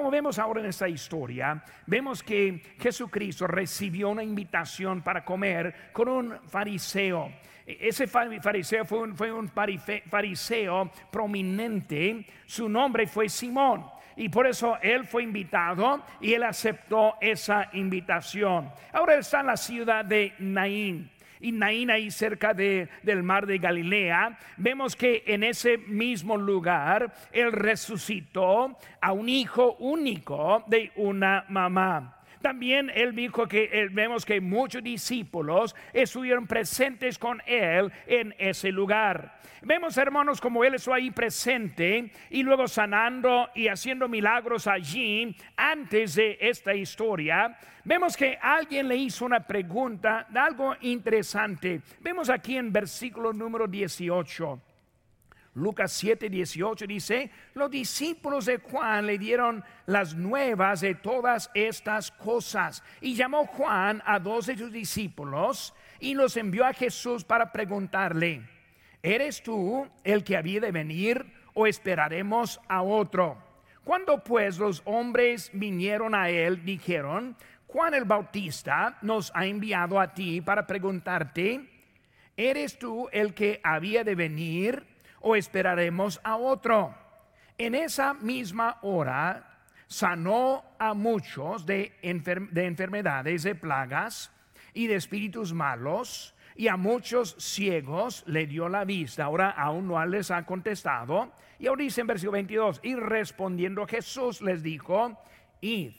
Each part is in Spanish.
como vemos ahora en esta historia, vemos que Jesucristo recibió una invitación para comer con un fariseo. Ese fariseo fue un, fariseo prominente, su nombre fue Simón y por eso él fue invitado y él aceptó esa invitación. Ahora está en la ciudad de Naín y Naín ahí cerca de, del mar de Galilea, vemos que en ese mismo lugar él resucitó a un hijo único de una mamá. También él dijo que eh, vemos que muchos discípulos estuvieron presentes con él en ese lugar. Vemos hermanos como él estuvo ahí presente y luego sanando y haciendo milagros allí antes de esta historia. Vemos que alguien le hizo una pregunta de algo interesante. Vemos aquí en versículo número 18. Lucas 7, 18 dice, los discípulos de Juan le dieron las nuevas de todas estas cosas y llamó Juan a dos de sus discípulos y los envió a Jesús para preguntarle, ¿eres tú el que había de venir o esperaremos a otro? Cuando pues los hombres vinieron a él, dijeron, Juan el Bautista nos ha enviado a ti para preguntarte, ¿eres tú el que había de venir? O esperaremos a otro? En esa misma hora sanó a muchos de, enfermedades, de plagas y de espíritus malos, y a muchos ciegos le dio la vista. Ahora aún no les ha contestado. Y ahora dice en versículo 22, y respondiendo Jesús les dijo, id,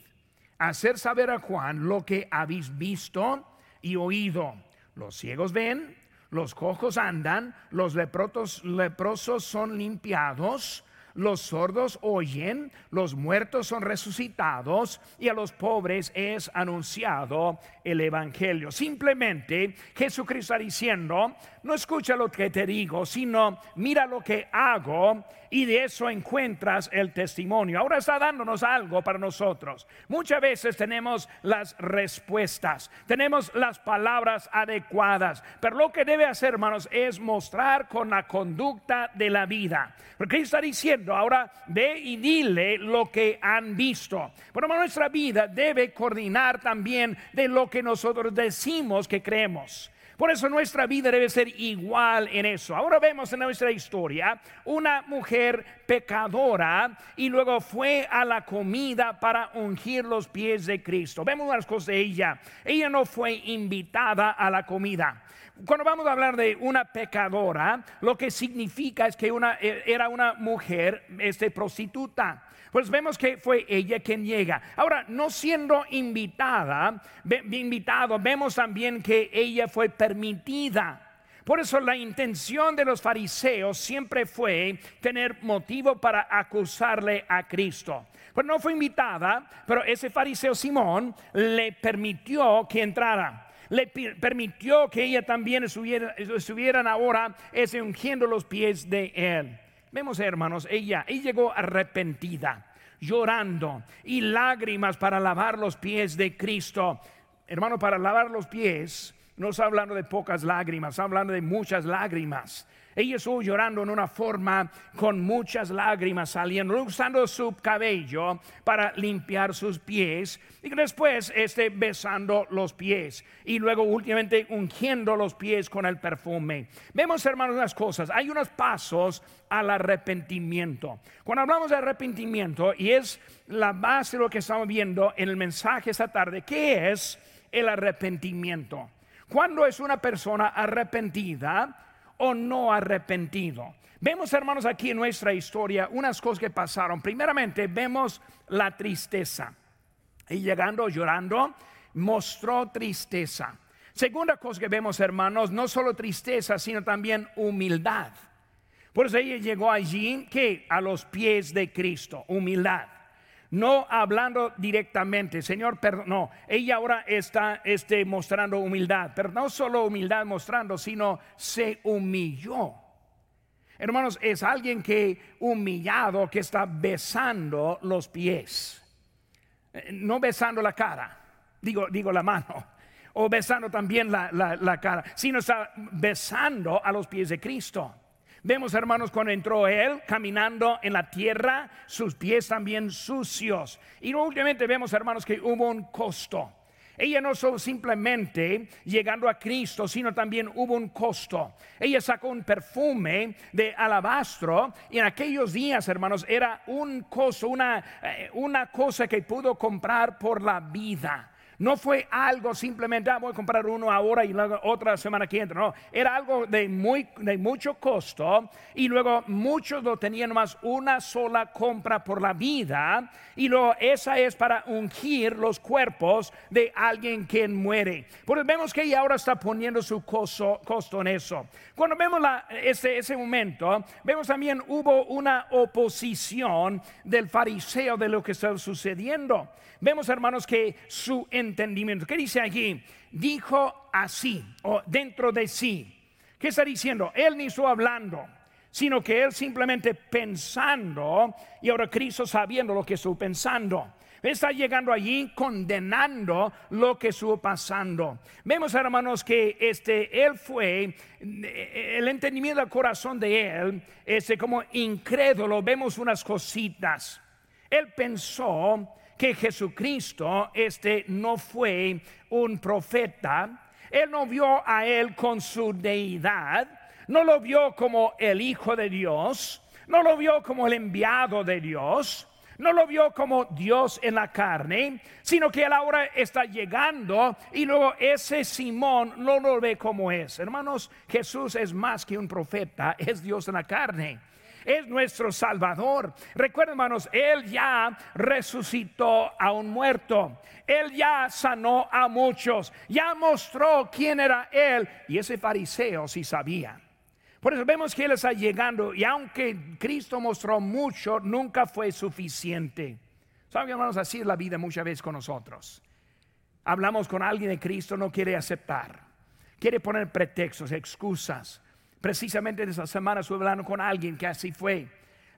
hacer saber a Juan lo que habéis visto y oído. Los ciegos ven, los cojos andan, los leprosos son limpiados, los sordos oyen, los muertos son resucitados y a los pobres es anunciado el Evangelio. Simplemente Jesucristo está diciendo, no escucha lo que te digo, sino mira lo que hago y de eso encuentras el testimonio. Ahora está dándonos algo para nosotros. Muchas veces tenemos las respuestas, tenemos las palabras adecuadas, pero lo que debe hacer, hermanos, es mostrar con la conducta de la vida. Porque está diciendo, ahora ve y dile lo que han visto. Bueno, nuestra vida debe coordinar también de lo que nosotros decimos que creemos. Por eso nuestra vida debe ser igual en eso. Ahora vemos en nuestra historia una mujer pecadora y luego fue a la comida para ungir los pies de Cristo. Vemos unas cosas de ella. Ella no fue invitada a la comida. Cuando vamos a hablar de una pecadora, lo que significa es que una, era una mujer este, prostituta. Pues vemos que fue ella quien llega. Ahora, no siendo invitada, invitado, vemos también que ella fue permitida. Por eso la intención de los fariseos siempre fue tener motivo para acusarle a Cristo. Pues no fue invitada, pero ese fariseo Simón le permitió que entrara. Le permitió que ella también estuviera, estuvieran ahora ungiendo los pies de él. Vemos, hermanos, ella, ella llegó arrepentida, llorando y lágrimas para lavar los pies de Cristo. Hermano, para lavar los pies, no está hablando de pocas lágrimas, está hablando de muchas lágrimas. Ella estuvo llorando en una forma con muchas lágrimas saliendo, usando su cabello para limpiar sus pies y después este, besando los pies y luego últimamente ungiendo los pies con el perfume. Vemos, hermanos, unas cosas. Hay unos pasos al arrepentimiento. Cuando hablamos de arrepentimiento, y es la base de lo que estamos viendo en el mensaje esta tarde, ¿qué es el arrepentimiento? Cuando es una persona arrepentida, o no arrepentido. Vemos, hermanos, aquí en nuestra historia unas cosas que pasaron. Primeramente, vemos la tristeza. Y llegando, llorando, mostró tristeza. Segunda cosa que vemos, hermanos, no solo tristeza, sino también humildad. Por eso ella llegó allí, que a los pies de Cristo, humildad no hablando directamente, Señor, perdón, no, ella ahora está este, mostrando humildad, pero no solo humildad mostrando, sino se humilló. Hermanos, es alguien que humillado, que está besando los pies, eh, no besando la cara, digo, digo la mano, o besando también la, la cara, sino está besando a los pies de Cristo. Vemos, hermanos, cuando entró él caminando en la tierra, sus pies también sucios. Y últimamente vemos, hermanos, que hubo un costo. Ella no solo simplemente llegando a Cristo, sino también hubo un costo. Ella sacó un perfume de alabastro y en aquellos días, hermanos, era un costo, una, eh, una cosa que pudo comprar por la vida. No fue algo simplemente, ah, voy a comprar uno ahora y luego otra semana que entra. No, era algo de, muy, de mucho costo y luego muchos lo tenían más una sola compra por la vida y luego esa es para ungir los cuerpos de alguien que muere. Porque vemos que ella ahora está poniendo su costo, en eso. Cuando vemos la, ese, ese momento, vemos también hubo una oposición del fariseo de lo que está sucediendo. Vemos, hermanos, que su entendimiento. ¿Qué dice allí? Dijo así, o dentro de sí. ¿Qué está diciendo? Él ni estuvo hablando, sino que él simplemente pensando, y ahora Cristo sabiendo lo que estuvo pensando. Está llegando allí condenando lo que estuvo pasando. Vemos, hermanos, que este, él fue, el entendimiento del corazón de él, este, como incrédulo, vemos unas cositas. Él pensó que Jesucristo este no fue un profeta, él no vio a él con su deidad, no lo vio como el Hijo de Dios, no lo vio como el enviado de Dios, no lo vio como Dios en la carne, sino que él ahora está llegando y luego ese Simón no lo ve como es. Hermanos, Jesús es más que un profeta, es Dios en la carne es nuestro Salvador. Recuerden, hermanos, Él ya resucitó a un muerto. Él ya sanó a muchos. Ya mostró quién era Él. Y ese fariseo sí sabía. Por eso vemos que Él está llegando. Y aunque Cristo mostró mucho, nunca fue suficiente. Saben, hermanos, así es la vida muchas veces con nosotros. Hablamos con alguien de Cristo, no quiere aceptar. Quiere poner pretextos, excusas Precisamente en esa semana estuve hablando con alguien que así fue.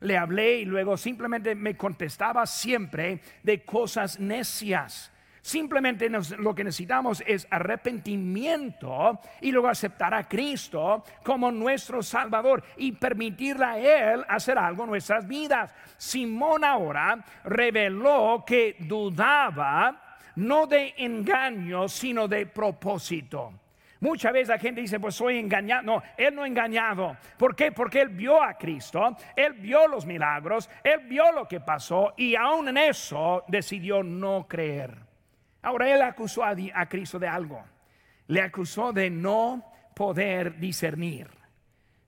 Le hablé y luego simplemente me contestaba siempre de cosas necias. Simplemente lo que necesitamos es arrepentimiento y luego aceptar a Cristo como nuestro Salvador y permitirle a Él hacer algo en nuestras vidas. Simón ahora reveló que dudaba no de engaño, sino de propósito. Muchas veces la gente dice, pues soy engañado. No, él no engañado. ¿Por qué? Porque él vio a Cristo, él vio los milagros, él vio lo que pasó y aún en eso decidió no creer. Ahora él acusó a, a Cristo de algo. Le acusó de no poder discernir.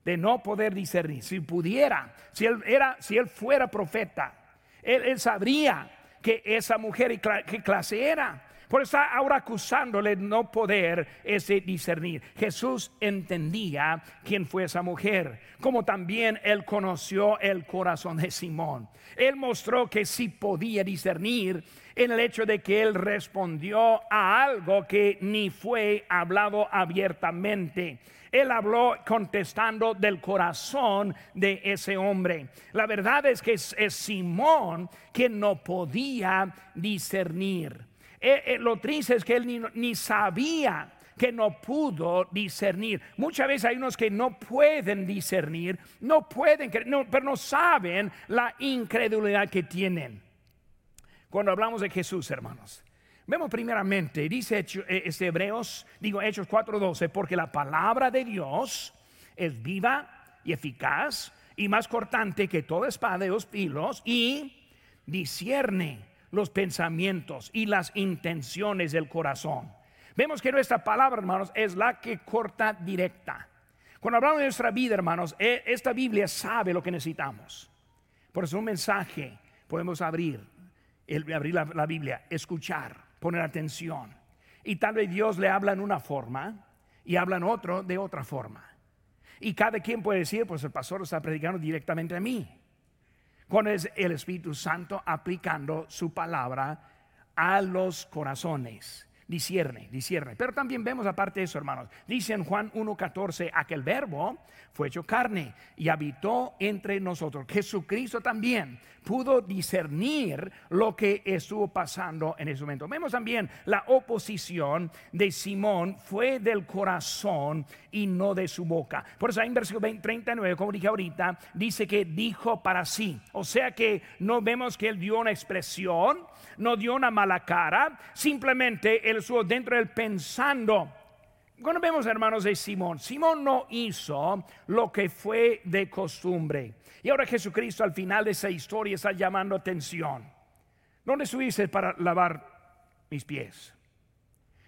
De no poder discernir. Si pudiera, si él, era, si él fuera profeta, él, él sabría que esa mujer y qué clase era. Por eso ahora acusándole no poder ese discernir. Jesús entendía quién fue esa mujer, como también él conoció el corazón de Simón. Él mostró que sí podía discernir en el hecho de que él respondió a algo que ni fue hablado abiertamente. Él habló contestando del corazón de ese hombre. La verdad es que es, Simón quien no podía discernir. Eh, eh, lo triste es que él ni, sabía que no pudo discernir. Muchas veces hay unos que no pueden discernir, no pueden, pero no saben la incredulidad que tienen. Cuando hablamos de Jesús, hermanos, vemos primeramente, dice eh, este Hebreos, digo Hechos 4:12, porque la palabra de Dios es viva y eficaz y más cortante que toda espada de dos pilos y discierne los pensamientos y las intenciones del corazón. Vemos que nuestra palabra, hermanos, es la que corta directa. Cuando hablamos de nuestra vida, hermanos, e, esta Biblia sabe lo que necesitamos. Por eso un mensaje podemos abrir, abrir la, la Biblia, escuchar, poner atención. Y tal vez Dios le habla en una forma y habla en otro de otra forma. Y cada quien puede decir, pues el pastor está predicando directamente a mí cuando es el Espíritu Santo aplicando su palabra a los corazones. Discierne, discierne. Pero también vemos aparte de eso, hermanos. Dice en Juan 1.14, aquel verbo fue hecho carne y habitó entre nosotros. Jesucristo también pudo discernir lo que estuvo pasando en ese momento. Vemos también la oposición de Simón fue del corazón y no de su boca. Por eso en versículo 39, como dije ahorita, dice que dijo para sí. O sea que no vemos que él dio una expresión, no dio una mala cara, simplemente él estuvo dentro del pensando. Cuando vemos hermanos de Simón, Simón no hizo lo que fue de costumbre. Y ahora Jesucristo al final de esa historia está llamando atención. ¿Dónde subiste para lavar mis pies?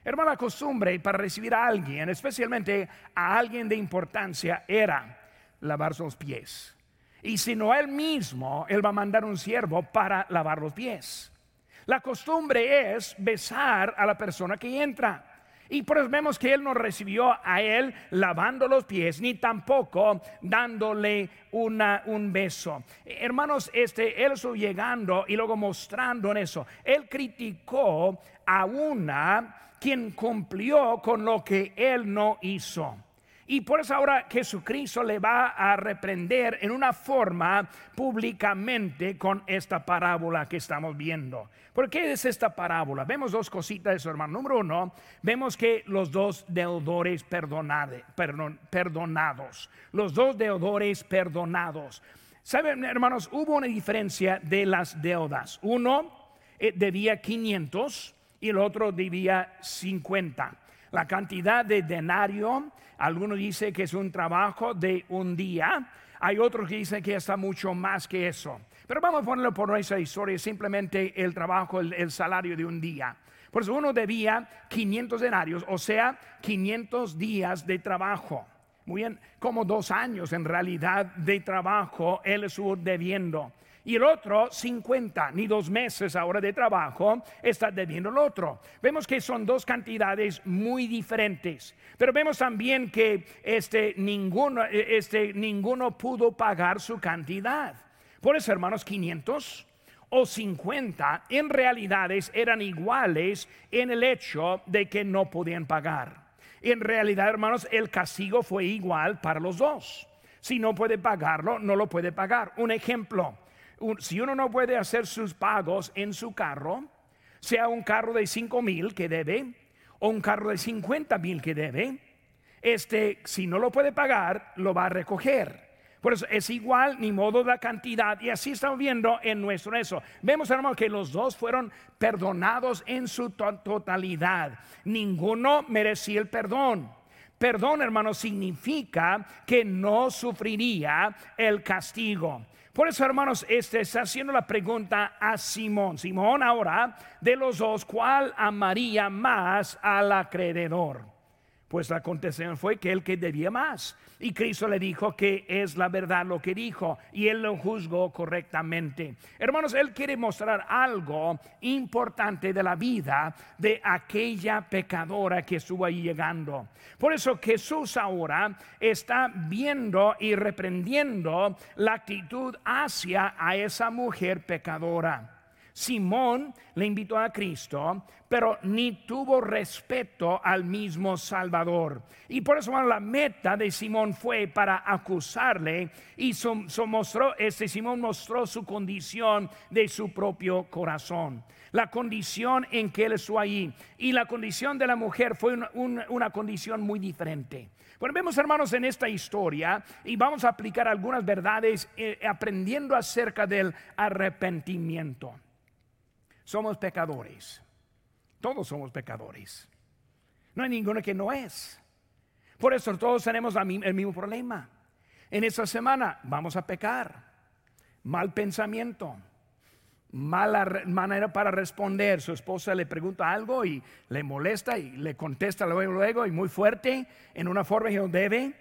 Hermano, la costumbre para recibir a alguien, especialmente a alguien de importancia, era lavar sus pies. Y si no él mismo, él va a mandar un siervo para lavar los pies. La costumbre es besar a la persona que entra. Y por eso vemos que él no recibió a él lavando los pies, ni tampoco dándole una, un beso. Hermanos, este, él estuvo llegando y luego mostrando en eso. Él criticó a una quien cumplió con lo que él no hizo. Y por eso ahora Jesucristo le va a reprender en una forma públicamente con esta parábola que estamos viendo. ¿Por qué es esta parábola? Vemos dos cositas de eso, hermano. Número uno, vemos que los dos deudores perdonados, los dos deudores perdonados. Saben, hermanos, hubo una diferencia de las deudas. Uno eh, debía 500 y el otro debía 50. La cantidad de denario, algunos dicen que es un trabajo de un día, hay otros que dicen que está mucho más que eso. Pero vamos a ponerlo por nuestra historia, simplemente el trabajo, el, salario de un día. Por eso uno debía 500 denarios, o sea, 500 días de trabajo. Muy bien, como dos años en realidad de trabajo él estuvo debiendo y el otro 50, ni dos meses ahora de trabajo está debiendo el otro. Vemos que son dos cantidades muy diferentes, pero vemos también que este, ninguno, este, ninguno pudo pagar su cantidad. Por eso, hermanos, 500 o 50 en realidades eran iguales en el hecho de que no podían pagar. En realidad, hermanos, el castigo fue igual para los dos. Si no puede pagarlo, no lo puede pagar. Un ejemplo, si uno no puede hacer sus pagos en su carro, sea un carro de 5 mil que debe o un carro de 50 mil que debe, este, si no lo puede pagar, lo va a recoger. Por eso es igual, ni modo la cantidad. Y así estamos viendo en nuestro eso. Vemos, hermano, que los dos fueron perdonados en su totalidad. Ninguno merecía el perdón. Perdón, hermano, significa que no sufriría el castigo. Por eso, hermanos, este está haciendo la pregunta a Simón. Simón, ahora, de los dos, ¿cuál amaría más al acreedor? Pues la contestación fue que el que debía más. Y Cristo le dijo que es la verdad lo que dijo y él lo juzgó correctamente. Hermanos, él quiere mostrar algo importante de la vida de aquella pecadora que estuvo ahí llegando. Por eso Jesús ahora está viendo y reprendiendo la actitud hacia a esa mujer pecadora. Simón le invitó a Cristo, pero ni tuvo respeto al mismo Salvador. Y por eso la meta de Simón fue para acusarle y mostró, este Simón mostró su condición de su propio corazón. La condición en que él estuvo ahí y la condición de la mujer fue una, condición muy diferente. Bueno, vemos hermanos en esta historia y vamos a aplicar algunas verdades eh, aprendiendo acerca del arrepentimiento somos pecadores. Todos somos pecadores. No hay ninguno que no es. Por eso todos tenemos el mismo problema. En esta semana vamos a pecar. Mal pensamiento. Mala manera para responder. Su esposa le pregunta algo y le molesta y le contesta luego, y muy fuerte en una forma que no debe.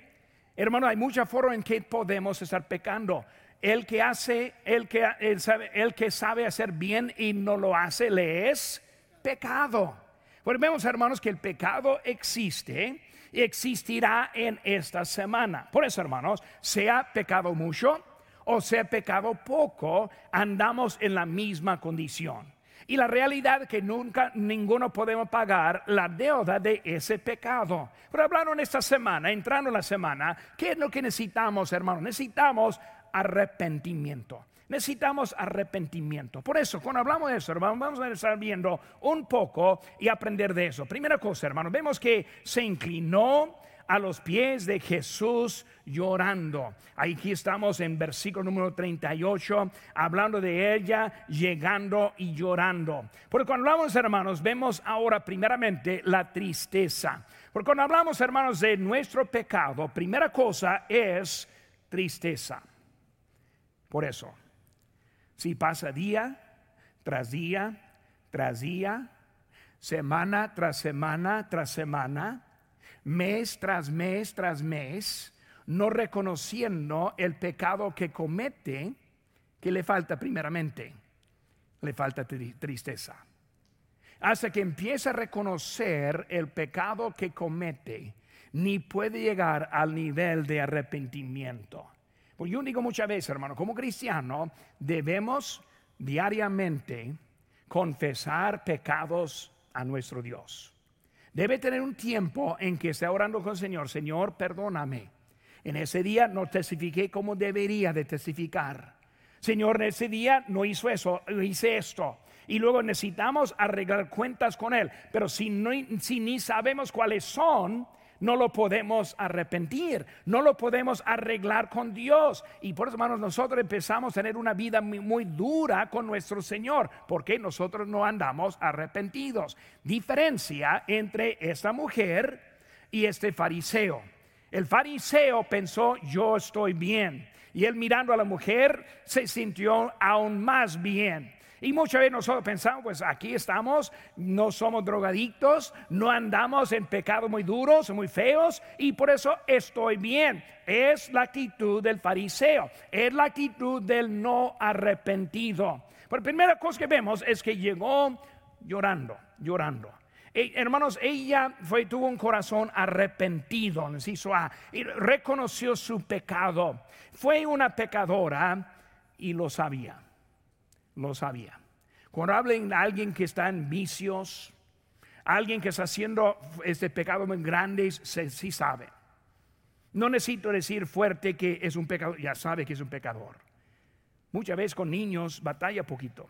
Hermano, hay mucha forma en que podemos estar pecando el que hace, el que, sabe, el que sabe hacer bien y no lo hace, le es pecado. Pues vemos, hermanos, que el pecado existe y existirá en esta semana. Por eso, hermanos, sea pecado mucho o sea pecado poco, andamos en la misma condición. Y la realidad es que nunca ninguno podemos pagar la deuda de ese pecado. Pero hablaron esta semana, entrando en la semana, ¿qué es lo que necesitamos, hermano? Necesitamos arrepentimiento. Necesitamos arrepentimiento. Por eso, cuando hablamos de eso, hermano, vamos a estar viendo un poco y aprender de eso. Primera cosa, hermano, vemos que se inclinó a los pies de Jesús llorando. Aquí estamos en versículo número 38, hablando de ella llegando y llorando. Porque cuando hablamos, hermanos, vemos ahora primeramente la tristeza. Porque cuando hablamos, hermanos, de nuestro pecado, primera cosa es tristeza. Por eso, si pasa día tras día, tras día, semana tras semana, tras semana, mes tras mes tras mes, no reconociendo el pecado que comete, que le falta primeramente, le falta tristeza. Hasta que empieza a reconocer el pecado que comete, ni puede llegar al nivel de arrepentimiento. Pues yo digo muchas veces, hermano, como cristiano debemos diariamente confesar pecados a nuestro Dios. Debe tener un tiempo en que esté orando con el Señor, Señor, perdóname. En ese día no testifiqué como debería de testificar. Señor, en ese día no hizo eso, hice esto. Y luego necesitamos arreglar cuentas con Él. Pero si, no, si ni sabemos cuáles son, no lo podemos arrepentir, no lo podemos arreglar con Dios. Y por eso, hermanos, nosotros empezamos a tener una vida muy, dura con nuestro Señor, porque nosotros no andamos arrepentidos. Diferencia entre esta mujer y este fariseo. El fariseo pensó, yo estoy bien. Y él mirando a la mujer se sintió aún más bien. Y muchas veces nosotros pensamos, pues aquí estamos, no somos drogadictos, no andamos en pecados muy duros, muy feos, y por eso estoy bien. Es la actitud del fariseo, es la actitud del no arrepentido. Pero la primera cosa que vemos es que llegó llorando, llorando. hermanos, ella fue, tuvo un corazón arrepentido, y reconoció su pecado. Fue una pecadora y lo sabía lo sabía. Cuando hablen de alguien que está en vicios, alguien que está haciendo este pecado muy grandes, se, sí sabe. No necesito decir fuerte que es un pecador, ya sabe que es un pecador. Muchas veces con niños batalla poquito.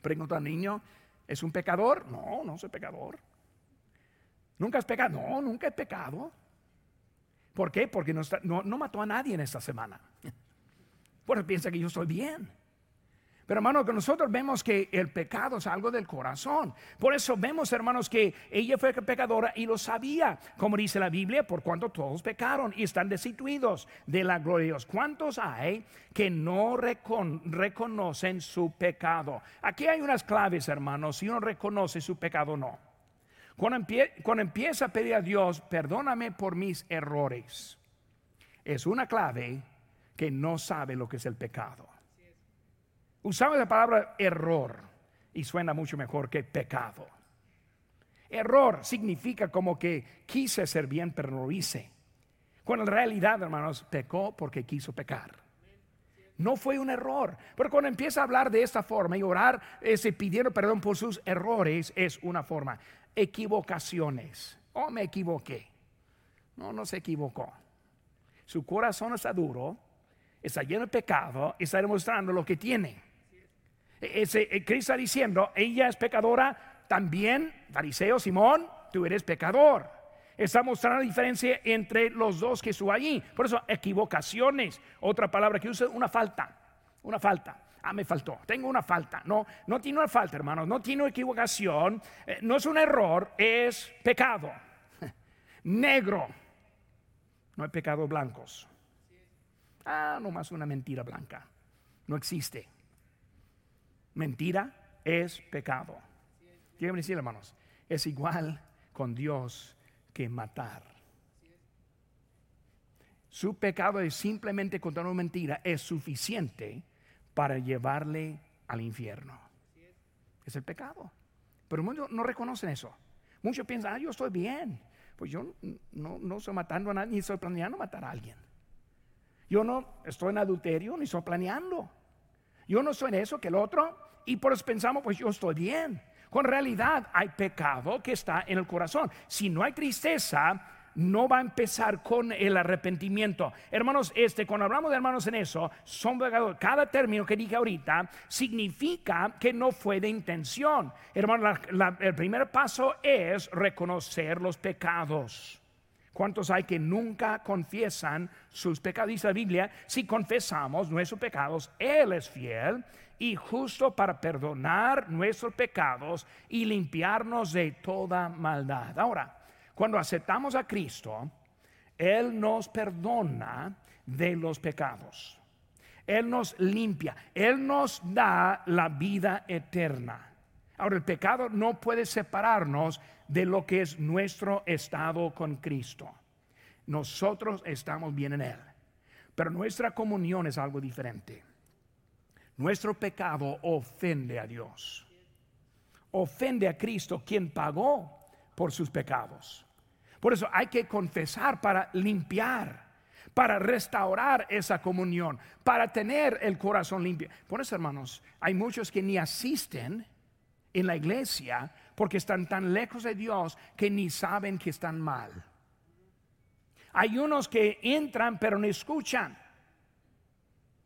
Pregunto al niño, ¿es un pecador? No, no soy pecador. ¿Nunca has pecado? No, nunca he pecado. ¿Por qué? Porque no, no mató a nadie en esta semana. Porque piensa que yo estoy bien. Pero hermanos, que nosotros vemos que el pecado es algo del corazón. Por eso vemos, hermanos, que ella fue pecadora y lo sabía. Como dice la Biblia, por cuanto todos pecaron y están destituidos de la gloria de Dios. ¿Cuántos hay que no reconocen su pecado? Aquí hay unas claves, hermanos, si uno reconoce su pecado o no. Cuando empieza a pedir a Dios, perdóname por mis errores, es una clave que no sabe lo que es el pecado. Usamos la palabra error y suena mucho mejor que pecado. Error significa como que quise ser bien, pero no lo hice. Cuando en realidad, hermanos, pecó porque quiso pecar. No fue un error. Pero cuando empieza a hablar de esta forma y orar ese, pidiendo perdón por sus errores, es una forma. Equivocaciones. Oh, me equivoqué. No, no se equivocó. Su corazón está duro, está lleno de pecado está demostrando lo que tiene. Ese, eh, Cristo está diciendo, ella es pecadora, también, fariseo Simón, tú eres pecador. Está mostrando la diferencia entre los dos que estuvo allí. Por eso, equivocaciones, otra palabra que usa, una falta, una falta. Ah, me faltó, tengo una falta. No, no tiene una falta, hermanos, no tiene equivocación, eh, no es un error, es pecado. Negro, no hay pecados blancos. Ah, nomás una mentira blanca, no existe. Mentira es pecado. Quiero decir, hermanos, es igual con Dios que matar. Su pecado es simplemente contar una mentira, es suficiente para llevarle al infierno. Es el pecado. Pero muchos no reconocen eso. Muchos piensan, ah, yo estoy bien. Pues yo no, no estoy matando a nadie, ni estoy planeando matar a alguien. Yo no estoy en adulterio, ni estoy planeando. Yo no soy en eso que el otro. y por eso pensamos, pues yo estoy bien. Con realidad hay pecado que está en el corazón. Si no hay tristeza, no va a empezar con el arrepentimiento. Hermanos, este, cuando hablamos de hermanos en eso, son Cada término que dije ahorita significa que no fue de intención. Hermanos, el primer paso es reconocer los pecados. ¿Cuántos hay que nunca confiesan sus pecados? Dice la Biblia, si confesamos nuestros pecados, Él es fiel y justo para perdonar nuestros pecados y limpiarnos de toda maldad. Ahora, cuando aceptamos a Cristo, Él nos perdona de los pecados. Él nos limpia. Él nos da la vida eterna. Ahora, el pecado no puede separarnos de lo que es nuestro estado con Cristo. Nosotros estamos bien en Él. Pero nuestra comunión es algo diferente. Nuestro pecado ofende a Dios. Ofende a Cristo, quien pagó por sus pecados. Por eso hay que confesar para limpiar, para restaurar esa comunión, para tener el corazón limpio. Por eso, hermanos, hay muchos que ni asisten en la iglesia porque están tan lejos de Dios que ni saben que están mal. Hay unos que entran pero no escuchan.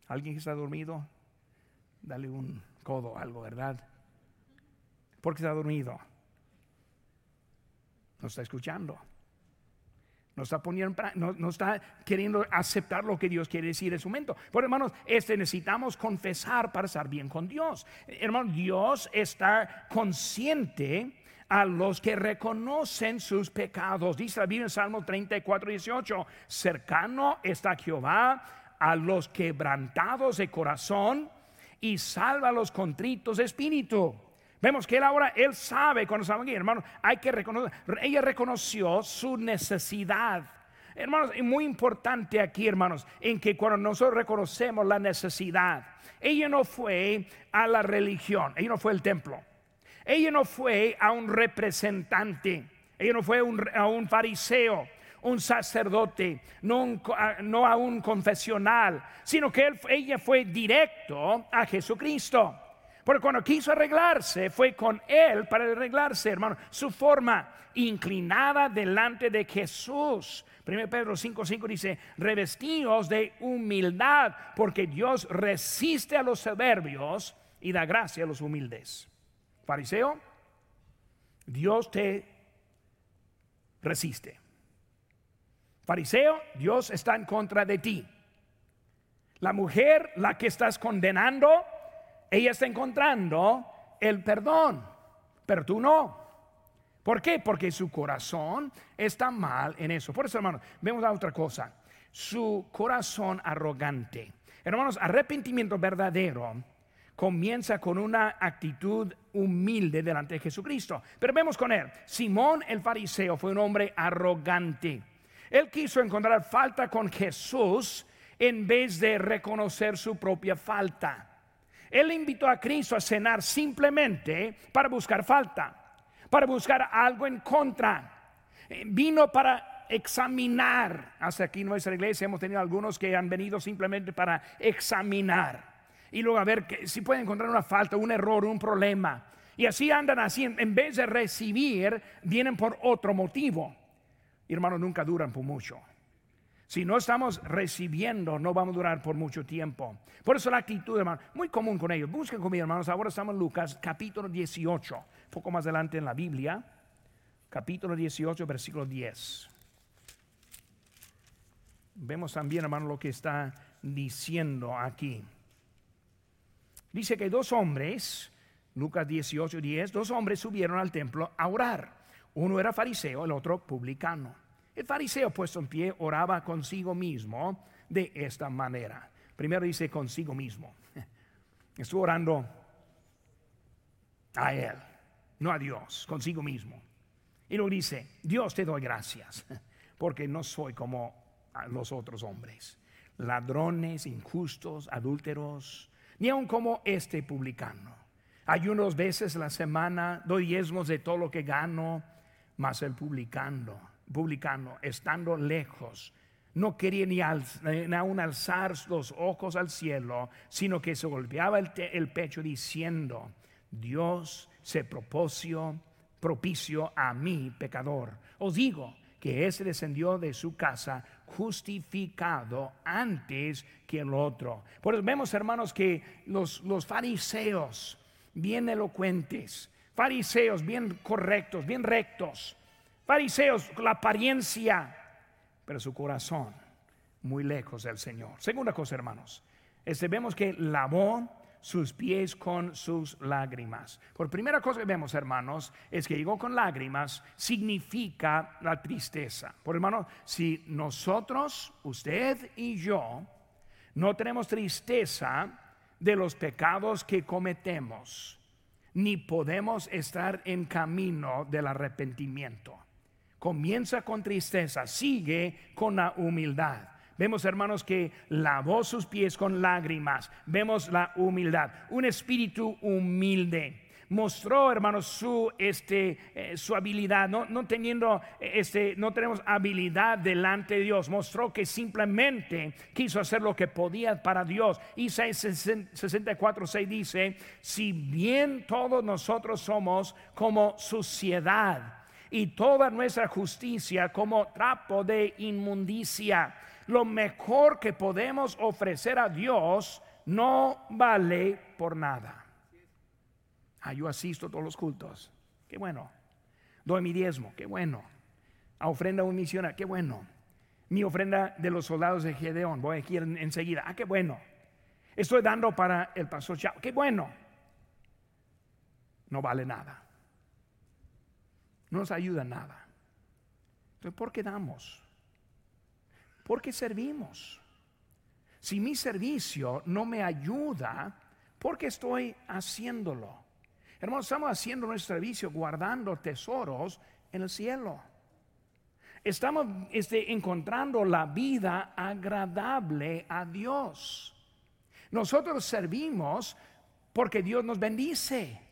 ¿Alguien que está dormido? Dale un codo, algo, ¿verdad? Porque está dormido no está escuchando. No está, poniendo, no, está queriendo aceptar lo que Dios quiere decir en su momento. Por hermanos, este necesitamos confesar para estar bien con Dios. Hermano, Dios está consciente a los que reconocen sus pecados. Dice la Biblia en Salmo 34, 18, cercano está Jehová a los quebrantados de corazón y salva a los contritos de espíritu. Vemos que él ahora, él sabe cuando estamos aquí, hermano, hay que reconocer, ella reconoció su necesidad. Hermanos, es muy importante aquí, hermanos, en que cuando nosotros reconocemos la necesidad, ella no fue a la religión, ella no fue al templo, ella no fue a un representante, ella no fue a un fariseo, un sacerdote, no, a un confesional, sino que ella fue directo a Jesucristo. Porque cuando quiso arreglarse, fue con él para arreglarse, hermano. Su forma inclinada delante de Jesús. 1 Pedro 5:5 dice, revestidos de humildad, porque Dios resiste a los soberbios y da gracia a los humildes. Fariseo, Dios te resiste. Fariseo, Dios está en contra de ti. La mujer, la que estás condenando, ella está encontrando el perdón, pero tú no. ¿Por qué? Porque su corazón está mal en eso. Por eso, hermanos, vemos a otra cosa. Su corazón arrogante. Hermanos, arrepentimiento verdadero comienza con una actitud humilde delante de Jesucristo. Pero vemos con él, Simón el fariseo fue un hombre arrogante. Él quiso encontrar falta con Jesús en vez de reconocer su propia falta. Él invitó a Cristo a cenar simplemente para buscar falta, para buscar algo en contra. Eh, vino para examinar. Hasta aquí en nuestra iglesia hemos tenido algunos que han venido simplemente para examinar y luego a ver si pueden encontrar una falta, un error, un problema. Y así andan así, en vez de recibir, vienen por otro motivo. Hermanos, nunca duran por mucho. Si no estamos recibiendo, no vamos a durar por mucho tiempo. Por eso la actitud, hermano, muy común con ellos. Busquen conmigo, hermanos. Ahora estamos en Lucas, capítulo 18, poco más adelante en la Biblia, capítulo 18, versículo 10. Vemos también, hermano, lo que está diciendo aquí. Dice que dos hombres, Lucas 18, 10, dos hombres subieron al templo a orar. Uno era fariseo, el otro publicano. El fariseo puesto en pie oraba consigo mismo de esta manera. Primero dice consigo mismo. Estuvo orando a él, no a Dios, consigo mismo. Y luego dice, Dios te doy gracias, porque no soy como los otros hombres, ladrones, injustos, adúlteros, ni aun como este publicano. Hay unos veces la semana, doy diezmos de todo lo que gano, mas el publicano publicano, estando lejos, no quería ni, aún alzar los ojos al cielo, sino que se golpeaba el, el pecho diciendo, Dios se propició, propicio a mí, pecador. Os digo que ese descendió de su casa justificado antes que el otro. Por eso vemos, hermanos, que los, los fariseos, bien elocuentes, fariseos bien correctos, bien rectos, fariseos la apariencia pero su corazón muy lejos del Señor. Segunda cosa, hermanos, este, vemos que lavó sus pies con sus lágrimas. Por primera cosa que vemos, hermanos, es que llegó con lágrimas, significa la tristeza. Por hermano, si nosotros, usted y yo, no tenemos tristeza de los pecados que cometemos, ni podemos estar en camino del arrepentimiento. Comienza con tristeza, sigue con la humildad. Vemos, hermanos, que lavó sus pies con lágrimas. Vemos la humildad, un espíritu humilde. Mostró, hermanos, su, este, eh, su habilidad, no, no teniendo, este, no tenemos habilidad delante de Dios. Mostró que simplemente quiso hacer lo que podía para Dios. Isaías 64, 6 dice: Si bien todos nosotros somos como suciedad, y toda nuestra justicia como trapo de inmundicia. Lo mejor que podemos ofrecer a Dios no vale por nada. Ah, yo asisto a todos los cultos. Qué bueno. Doy mi diezmo. Qué bueno. A ofrenda un misionero. Qué bueno. Mi ofrenda de los soldados de Gedeón. Voy aquí enseguida. Ah, qué bueno. Estoy dando para el pastor Chao. Qué bueno. No vale nada no nos ayuda nada. Entonces, ¿por qué damos? ¿Por qué servimos? Si mi servicio no me ayuda, ¿por qué estoy haciéndolo? Hermanos, estamos haciendo nuestro servicio guardando tesoros en el cielo. Estamos este, encontrando la vida agradable a Dios. Nosotros servimos porque Dios nos bendice.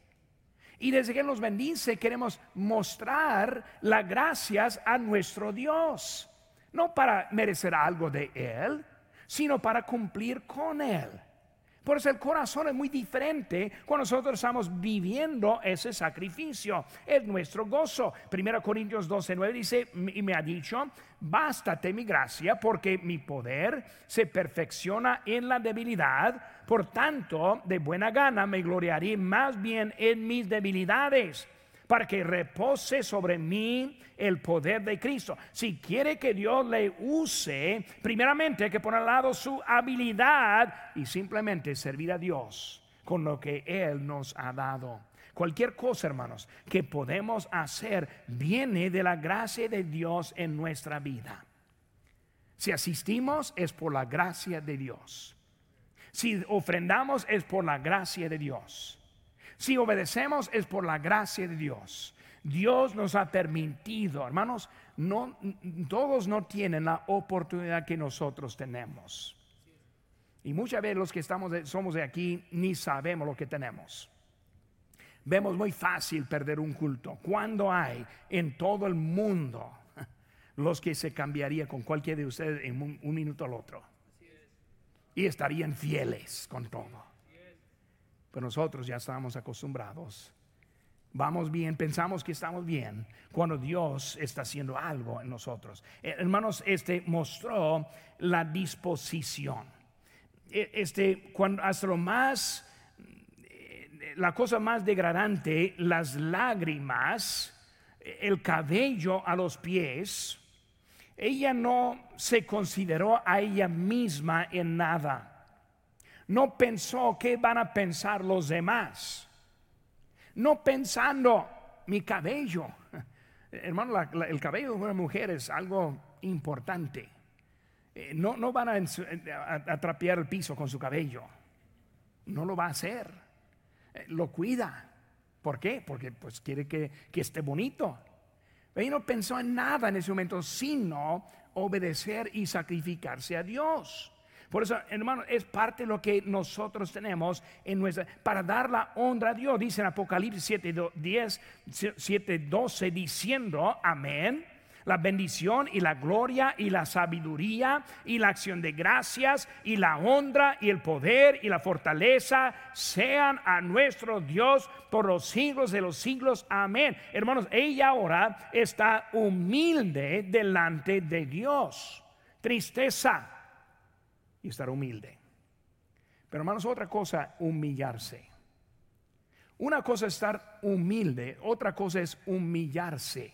Y desde que nos bendice queremos mostrar las gracias a nuestro Dios. No para merecer algo de Él, sino para cumplir con Él. Por eso el corazón es muy diferente cuando nosotros estamos viviendo ese sacrificio. Es nuestro gozo. 1 Corintios 12, 9 dice, y me ha dicho, bástate mi gracia porque mi poder se perfecciona en la debilidad. Por tanto, de buena gana me gloriaré más bien en mis debilidades para que repose sobre mí el poder de Cristo. Si quiere que Dios le use, primeramente hay que poner al lado su habilidad y simplemente servir a Dios con lo que Él nos ha dado. Cualquier cosa, hermanos, que podemos hacer viene de la gracia de Dios en nuestra vida. Si asistimos es por la gracia de Dios. Si ofrendamos es por la gracia de Dios. Si obedecemos es por la gracia de Dios. Dios nos ha permitido, hermanos, no todos no tienen la oportunidad que nosotros tenemos. Y muchas veces los que estamos somos de aquí ni sabemos lo que tenemos. Vemos muy fácil perder un culto. Cuando hay en todo el mundo los que se cambiaría con cualquiera de ustedes en un minuto al otro? Y estarían fieles con todo. Pero nosotros ya estamos acostumbrados. Vamos bien, pensamos que estamos bien cuando Dios está haciendo algo en nosotros. Eh, hermanos, este mostró la disposición. E, este, cuando hasta lo más, eh, la cosa más degradante, las lágrimas, el cabello a los pies, ella no se consideró a ella misma en nada no pensó qué van a pensar los demás. No pensando mi cabello. Hermano, el cabello de una mujer es algo importante. Eh, no, no van a, atrapear el piso con su cabello. No lo va a hacer. Eh, lo cuida. ¿Por qué? Porque pues quiere que, que esté bonito. Ella no pensó en nada en ese momento, sino obedecer y sacrificarse a Dios. Por eso, hermano, es parte de lo que nosotros tenemos en nuestra, para dar la honra a Dios. Dice en Apocalipsis 7, 10, 7, 12, diciendo, amén. La bendición y la gloria y la sabiduría y la acción de gracias y la honra y el poder y la fortaleza sean a nuestro Dios por los siglos de los siglos. Amén. Hermanos, ella ahora está humilde delante de Dios. Tristeza y estar humilde. Pero hermanos, otra cosa, humillarse. Una cosa es estar humilde, otra cosa es humillarse.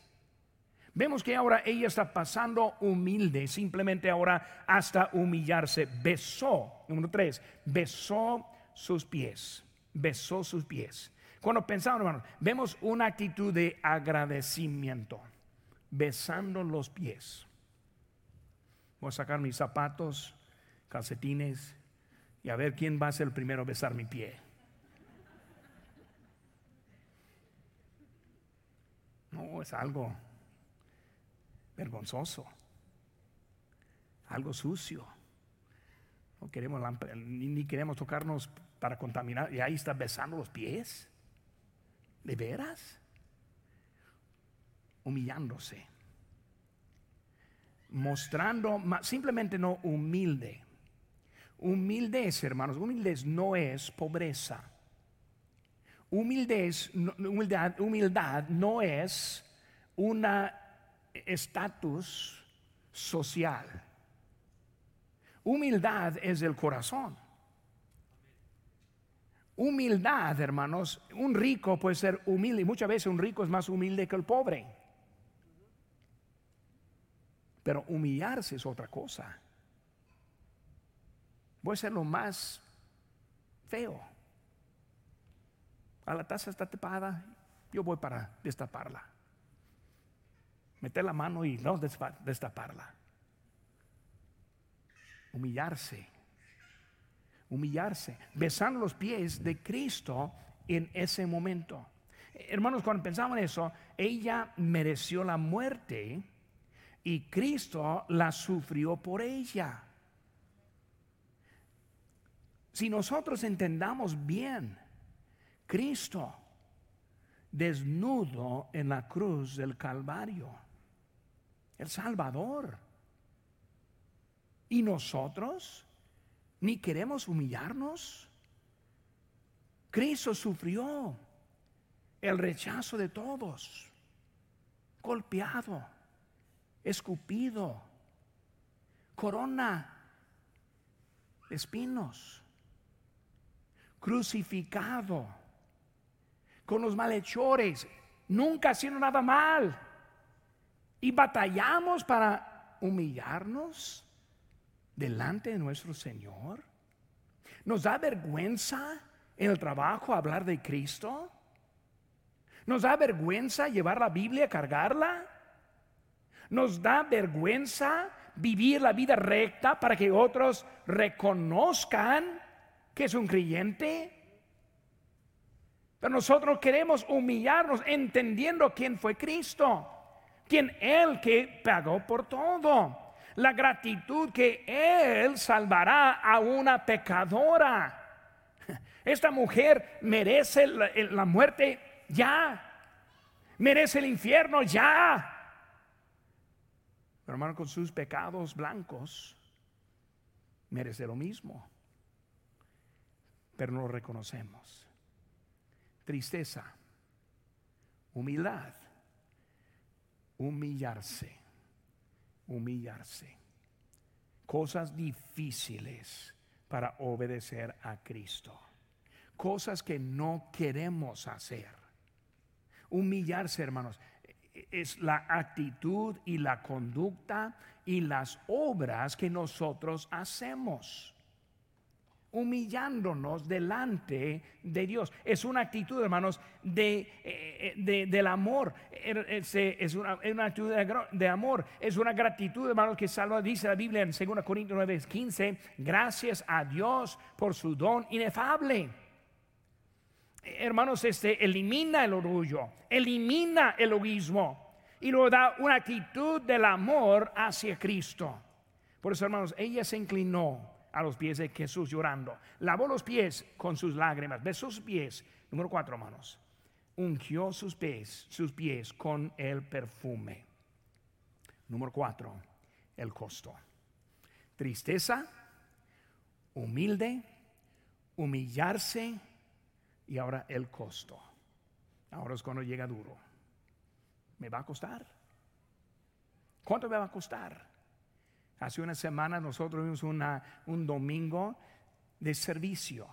Vemos que ahora ella está pasando humilde, simplemente ahora hasta humillarse. Besó, número tres, besó sus pies, besó sus pies. Cuando pensamos, hermanos, vemos una actitud de agradecimiento, besando los pies. Voy a sacar mis zapatos, calcetines y a ver quién va a ser el primero a besar mi pie. No, es algo vergonzoso, algo sucio. No queremos, ni queremos tocarnos para contaminar. Y ahí está besando los pies. ¿De veras? Humillándose. Mostrando, simplemente no humilde. Humildez, hermanos, humildez no es pobreza. Humildad, humildad no es una estatus social. Humildad es el corazón. Humildad, hermanos, un rico puede ser humilde y muchas veces un rico es más humilde que el pobre. Pero humillarse es otra cosa. Puede ser lo más feo. A la taza está tapada, yo voy para destaparla meter la mano y no destaparla. Humillarse. Humillarse. Besando los pies de Cristo en ese momento. Hermanos, cuando pensamos en eso, ella mereció la muerte y Cristo la sufrió por ella. Si nosotros entendamos bien, Cristo desnudo en la cruz del Calvario el Salvador. ¿Y nosotros ni queremos humillarnos? Cristo sufrió el rechazo de todos, golpeado, escupido, corona espinos, crucificado, con los malhechores, nunca haciendo nada mal y batallamos para humillarnos delante de nuestro Señor. Nos da vergüenza en el trabajo hablar de Cristo. Nos da vergüenza llevar la Biblia, cargarla. Nos da vergüenza vivir la vida recta para que otros reconozcan que es un creyente. Pero nosotros queremos humillarnos entendiendo quién fue Cristo quien Él que pagó por todo. La gratitud que Él salvará a una pecadora. Esta mujer merece la, muerte ya. Merece el infierno ya. Pero hermano, con sus pecados blancos, merece lo mismo. Pero no lo reconocemos. Tristeza, humildad humillarse, humillarse. Cosas difíciles para obedecer a Cristo. Cosas que no queremos hacer. Humillarse, hermanos, es la actitud y la conducta y las obras que nosotros hacemos humillándonos delante de Dios. Es una actitud, hermanos, de, eh, del amor. Er, es, una, actitud de, amor. Es una gratitud, hermanos, que salva, dice la Biblia en 2 Corintios 9, 15. Gracias a Dios por su don inefable. Hermanos, este elimina el orgullo, elimina el egoísmo y lo da una actitud del amor hacia Cristo. Por eso, hermanos, ella se inclinó a los pies de Jesús llorando. Lavó los pies con sus lágrimas, besó sus pies. Número cuatro, hermanos. Ungió sus pies, sus pies con el perfume. Número cuatro, el costo. Tristeza, humilde, humillarse y ahora el costo. Ahora es cuando llega duro. ¿Me va a costar? ¿Cuánto me va a costar? Hace una semana nosotros vimos un domingo de servicio.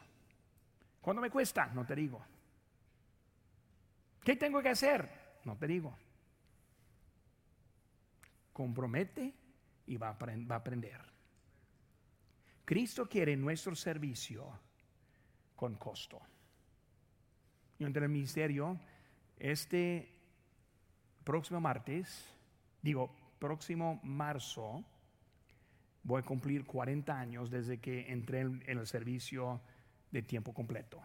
¿Cuánto me cuesta? No te digo. ¿Qué tengo que hacer? No te digo. Compromete y va a, va a aprender. Cristo quiere nuestro servicio con costo. Y entre el ministerio, este próximo martes, digo, próximo marzo, voy a cumplir 40 años desde que entré en el servicio de tiempo completo.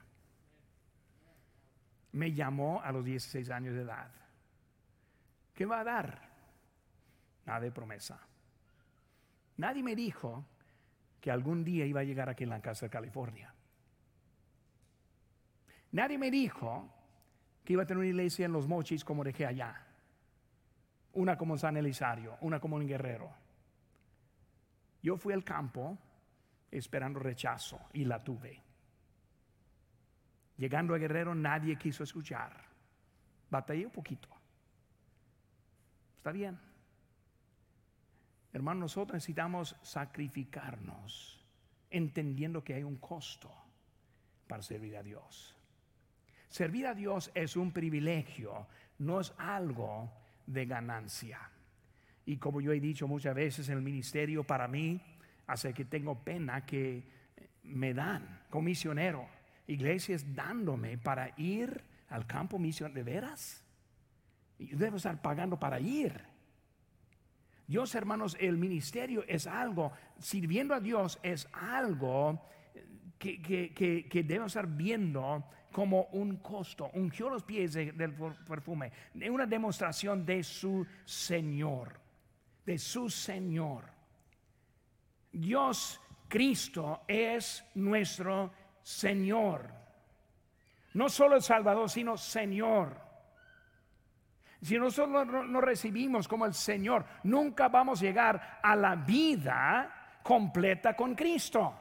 Me llamó a los 16 años de edad. ¿Qué va a dar? Nada de promesa. Nadie me dijo que algún día iba a llegar aquí en la casa de California. Nadie me dijo que iba a tener una iglesia en los mochis como dejé allá. Una como San Elisario, una como en Guerrero. Yo fui al campo esperando rechazo y la tuve. Llegando a Guerrero nadie quiso escuchar. Batallé un poquito. Está bien. Hermanos, nosotros necesitamos sacrificarnos entendiendo que hay un costo para servir a Dios. Servir a Dios es un privilegio, no es algo de ganancia. Y como yo he dicho muchas veces en el ministerio, para mí hace que tengo pena que me dan como misionero, iglesias dándome para ir al campo misión de veras. Yo debo estar pagando para ir. Dios, hermanos, el ministerio es algo, sirviendo a Dios es algo que, que, que, debemos estar viendo como un costo. Ungió los pies del perfume, una demostración de su Señor, de su Señor. Dios Cristo es nuestro Señor. No solo el Salvador, sino Señor. Si nosotros no recibimos como el Señor, nunca vamos a llegar a la vida completa con Cristo.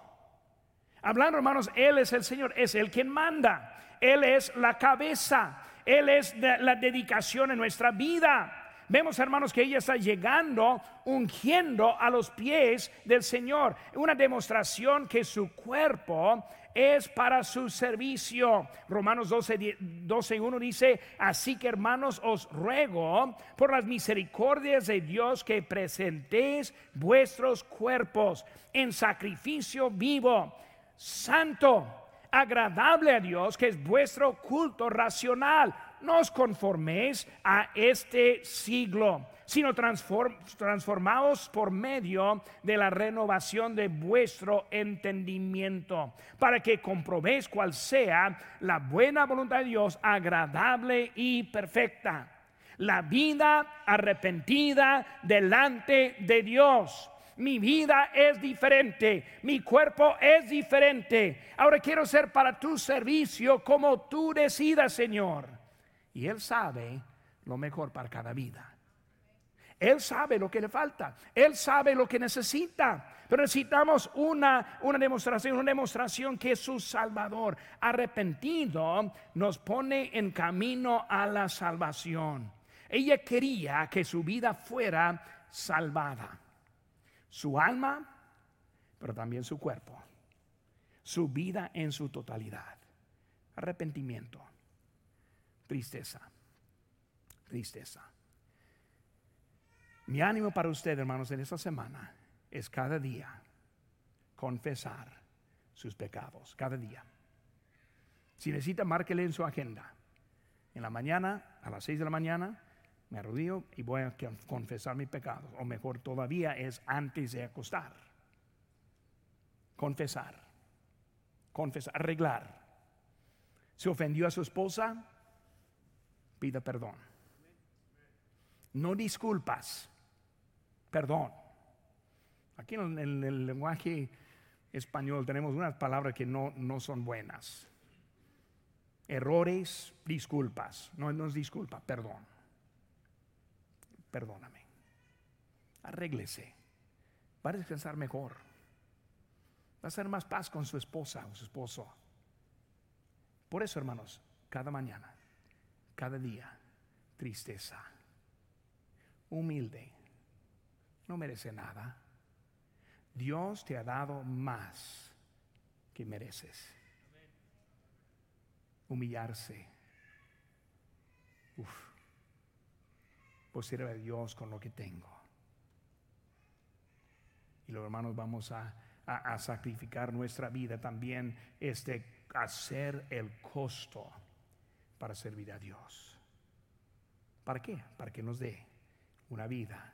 Hablando, hermanos, Él es el Señor, es el quien manda. Él es la cabeza. Él es la dedicación en nuestra vida. Vemos, hermanos, que ella está llegando, ungiendo a los pies del Señor. Una demostración que su cuerpo es para su servicio. Romanos 12, 12 1 dice, así que hermanos os ruego por las misericordias de Dios que presentéis vuestros cuerpos en sacrificio vivo, santo, agradable a Dios, que es vuestro culto racional. No os conforméis a este siglo sino transformados por medio de la renovación de vuestro entendimiento, para que comprobéis cuál sea la buena voluntad de Dios, agradable y perfecta. La vida arrepentida delante de Dios. Mi vida es diferente, mi cuerpo es diferente. Ahora quiero ser para tu servicio como tú decidas, Señor. Y Él sabe lo mejor para cada vida. Él sabe lo que le falta, Él sabe lo que necesita. Pero necesitamos una, una demostración, una demostración que su Salvador arrepentido nos pone en camino a la salvación. Ella quería que su vida fuera salvada. Su alma, pero también su cuerpo. Su vida en su totalidad. Arrepentimiento. Tristeza. Tristeza. Mi ánimo para usted, hermanos, en esta semana es cada día confesar sus pecados, cada día. Si necesita, márquele en su agenda. En la mañana, a las seis de la mañana, me arrodillo y voy a confesar mis pecados. O mejor todavía es antes de acostar. Confesar. Confesar, arreglar. Se ofendió a su esposa, pida perdón. No disculpas perdón. Aquí en el, lenguaje español tenemos unas palabras que no, no son buenas. Errores, disculpas. No, no es disculpa, perdón. Perdóname. arréglese. Va a descansar mejor. Va a ser más paz con su esposa o su esposo. Por eso, hermanos, cada mañana, cada día, tristeza, humilde, no merece nada. Dios te ha dado más que mereces. Humillarse. Uf. Pues sirve a Dios con lo que tengo. Y los hermanos vamos a, a, sacrificar nuestra vida también, este, hacer el costo para servir a Dios. ¿Para qué? Para que nos dé una vida